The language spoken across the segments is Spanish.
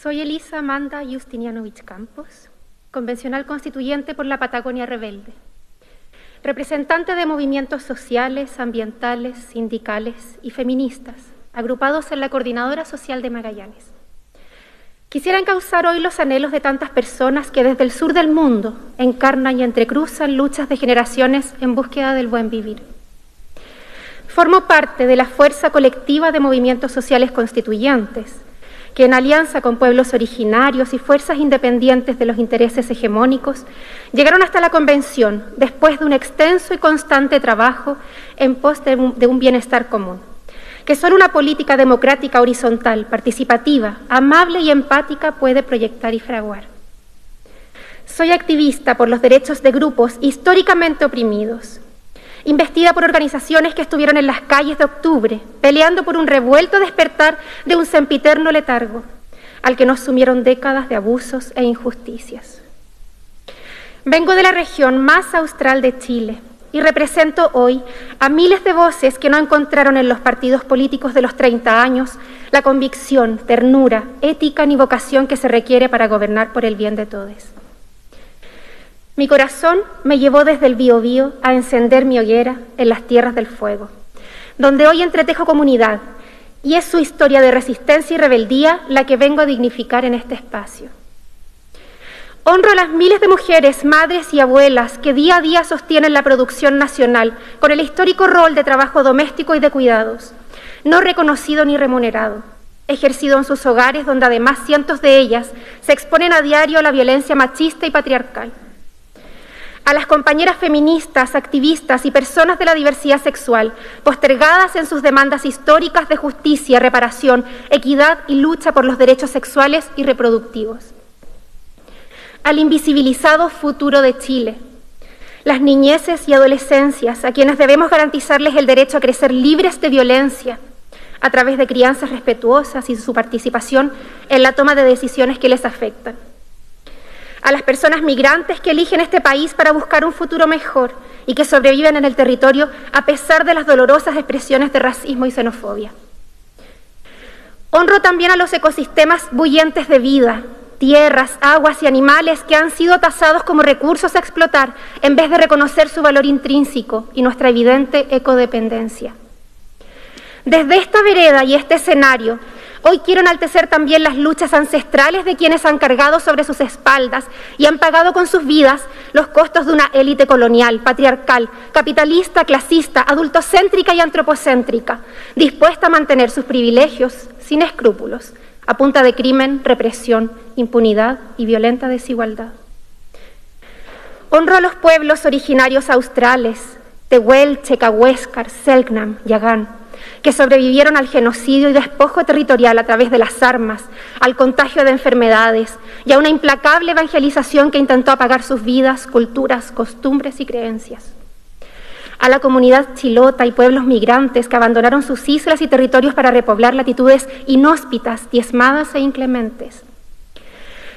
Soy Elisa Amanda Justinianovich Campos, convencional constituyente por la Patagonia Rebelde, representante de movimientos sociales, ambientales, sindicales y feministas, agrupados en la Coordinadora Social de Magallanes. Quisiera encauzar hoy los anhelos de tantas personas que desde el sur del mundo encarnan y entrecruzan luchas de generaciones en búsqueda del buen vivir. Formo parte de la fuerza colectiva de movimientos sociales constituyentes, que en alianza con pueblos originarios y fuerzas independientes de los intereses hegemónicos, llegaron hasta la Convención después de un extenso y constante trabajo en pos de un, bienestar común que solo una política democrática horizontal, participativa, amable y empática puede proyectar y fraguar. Soy activista por los derechos de grupos históricamente oprimidos, investida por organizaciones que estuvieron en las calles de octubre, peleando por un revuelto despertar de un sempiterno letargo, al que nos sumieron décadas de abusos e injusticias. Vengo de la región más austral de Chile, y represento hoy a miles de voces que no encontraron en los partidos políticos de los 30 años la convicción, ternura, ética ni vocación que se requiere para gobernar por el bien de todos. Mi corazón me llevó desde el Biobío a encender mi hoguera en las tierras del fuego, donde hoy entretejo comunidad, y es su historia de resistencia y rebeldía la que vengo a dignificar en este espacio. Honro a las miles de mujeres, madres y abuelas que día a día sostienen la producción nacional con el histórico rol de trabajo doméstico y de cuidados, no reconocido ni remunerado, ejercido en sus hogares donde además cientos de ellas se exponen a diario a la violencia machista y patriarcal. A las compañeras feministas, activistas y personas de la diversidad sexual, postergadas en sus demandas históricas de justicia, reparación, equidad y lucha por los derechos sexuales y reproductivos al invisibilizado futuro de Chile, las niñeces y adolescencias a quienes debemos garantizarles el derecho a crecer libres de violencia a través de crianzas respetuosas y su participación en la toma de decisiones que les afectan. A las personas migrantes que eligen este país para buscar un futuro mejor y que sobreviven en el territorio a pesar de las dolorosas expresiones de racismo y xenofobia. Honro también a los ecosistemas bullientes de vida, tierras, aguas y animales que han sido tasados como recursos a explotar en vez de reconocer su valor intrínseco y nuestra evidente ecodependencia. Desde esta vereda y este escenario, hoy quiero enaltecer también las luchas ancestrales de quienes han cargado sobre sus espaldas y han pagado con sus vidas los costos de una élite colonial, patriarcal, capitalista, clasista, adultocéntrica y antropocéntrica, dispuesta a mantener sus privilegios sin escrúpulos a punta de crimen, represión, impunidad y violenta desigualdad. Honro a los pueblos originarios australes, Tehuel, Checahuéscar, Selknam, Yagán, que sobrevivieron al genocidio y despojo territorial a través de las armas, al contagio de enfermedades y a una implacable evangelización que intentó apagar sus vidas, culturas, costumbres y creencias a la comunidad chilota y pueblos migrantes que abandonaron sus islas y territorios para repoblar latitudes inhóspitas, diezmadas e inclementes.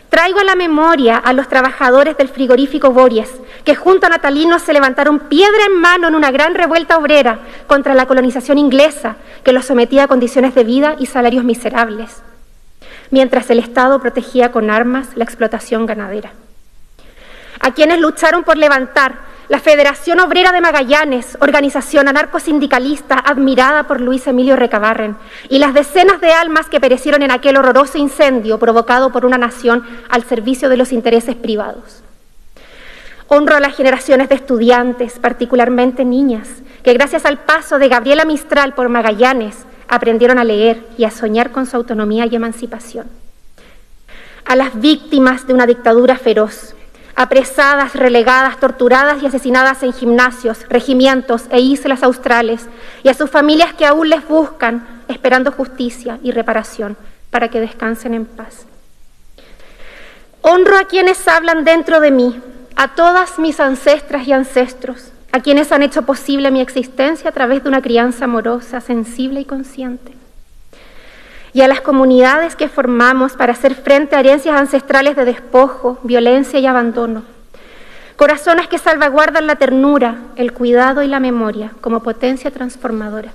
Traigo a la memoria a los trabajadores del frigorífico Bories, que junto a natalinos se levantaron piedra en mano en una gran revuelta obrera contra la colonización inglesa que los sometía a condiciones de vida y salarios miserables, mientras el Estado protegía con armas la explotación ganadera. A quienes lucharon por levantar la Federación Obrera de Magallanes, organización anarcosindicalista admirada por Luis Emilio Recabarren, y las decenas de almas que perecieron en aquel horroroso incendio provocado por una nación al servicio de los intereses privados. Honro a las generaciones de estudiantes, particularmente niñas, que gracias al paso de Gabriela Mistral por Magallanes aprendieron a leer y a soñar con su autonomía y emancipación. A las víctimas de una dictadura feroz, apresadas, relegadas, torturadas y asesinadas en gimnasios, regimientos e islas australes, y a sus familias que aún les buscan, esperando justicia y reparación para que descansen en paz. Honro a quienes hablan dentro de mí, a todas mis ancestras y ancestros, a quienes han hecho posible mi existencia a través de una crianza amorosa, sensible y consciente y a las comunidades que formamos para hacer frente a herencias ancestrales de despojo, violencia y abandono. Corazones que salvaguardan la ternura, el cuidado y la memoria como potencia transformadora.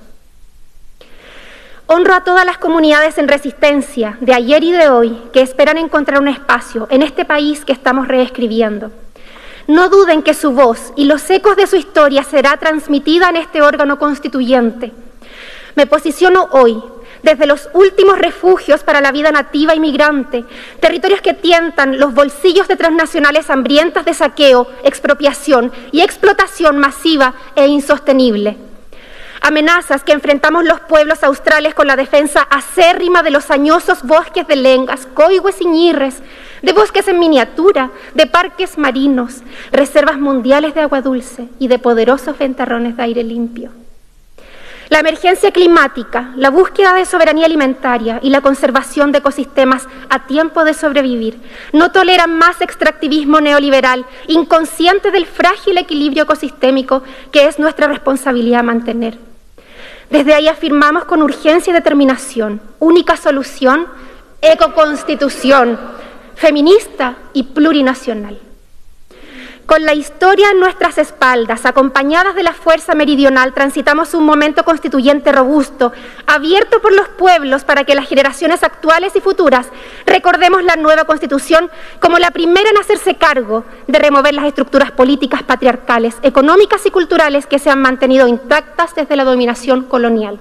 Honro a todas las comunidades en resistencia de ayer y de hoy que esperan encontrar un espacio en este país que estamos reescribiendo. No duden que su voz y los ecos de su historia será transmitida en este órgano constituyente. Me posiciono hoy desde los últimos refugios para la vida nativa y migrante, territorios que tientan los bolsillos de transnacionales hambrientas de saqueo, expropiación y explotación masiva e insostenible. Amenazas que enfrentamos los pueblos australes con la defensa acérrima de los añosos bosques de lengas, coigües y ñirres, de bosques en miniatura, de parques marinos, reservas mundiales de agua dulce y de poderosos ventarrones de aire limpio. La emergencia climática, la búsqueda de soberanía alimentaria y la conservación de ecosistemas a tiempo de sobrevivir no toleran más extractivismo neoliberal, inconsciente del frágil equilibrio ecosistémico que es nuestra responsabilidad mantener. Desde ahí afirmamos con urgencia y determinación, única solución, ecoconstitución, feminista y plurinacional. Con la historia en nuestras espaldas, acompañadas de la fuerza meridional, transitamos un momento constituyente robusto, abierto por los pueblos para que las generaciones actuales y futuras recordemos la nueva constitución como la primera en hacerse cargo de remover las estructuras políticas patriarcales, económicas y culturales que se han mantenido intactas desde la dominación colonial.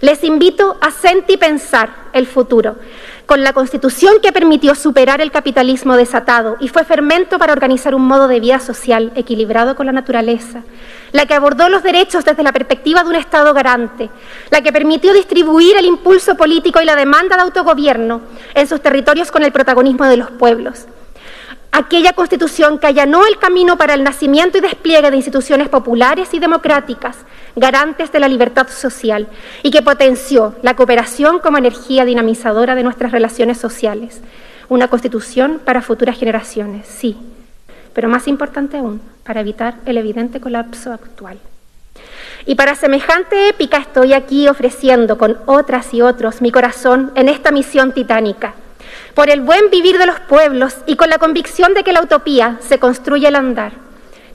Les invito a sentipensar el futuro, con la constitución que permitió superar el capitalismo desatado y fue fermento para organizar un modo de vida social equilibrado con la naturaleza, la que abordó los derechos desde la perspectiva de un Estado garante, la que permitió distribuir el impulso político y la demanda de autogobierno en sus territorios con el protagonismo de los pueblos aquella constitución que allanó el camino para el nacimiento y despliegue de instituciones populares y democráticas, garantes de la libertad social, y que potenció la cooperación como energía dinamizadora de nuestras relaciones sociales. Una constitución para futuras generaciones, sí, pero más importante aún, para evitar el evidente colapso actual. Y para semejante épica estoy aquí ofreciendo con otras y otros mi corazón en esta misión titánica por el buen vivir de los pueblos y con la convicción de que la utopía se construye al andar,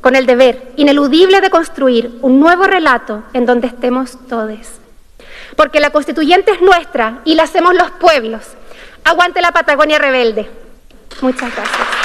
con el deber ineludible de construir un nuevo relato en donde estemos todos. Porque la constituyente es nuestra y la hacemos los pueblos. Aguante la Patagonia rebelde. Muchas gracias.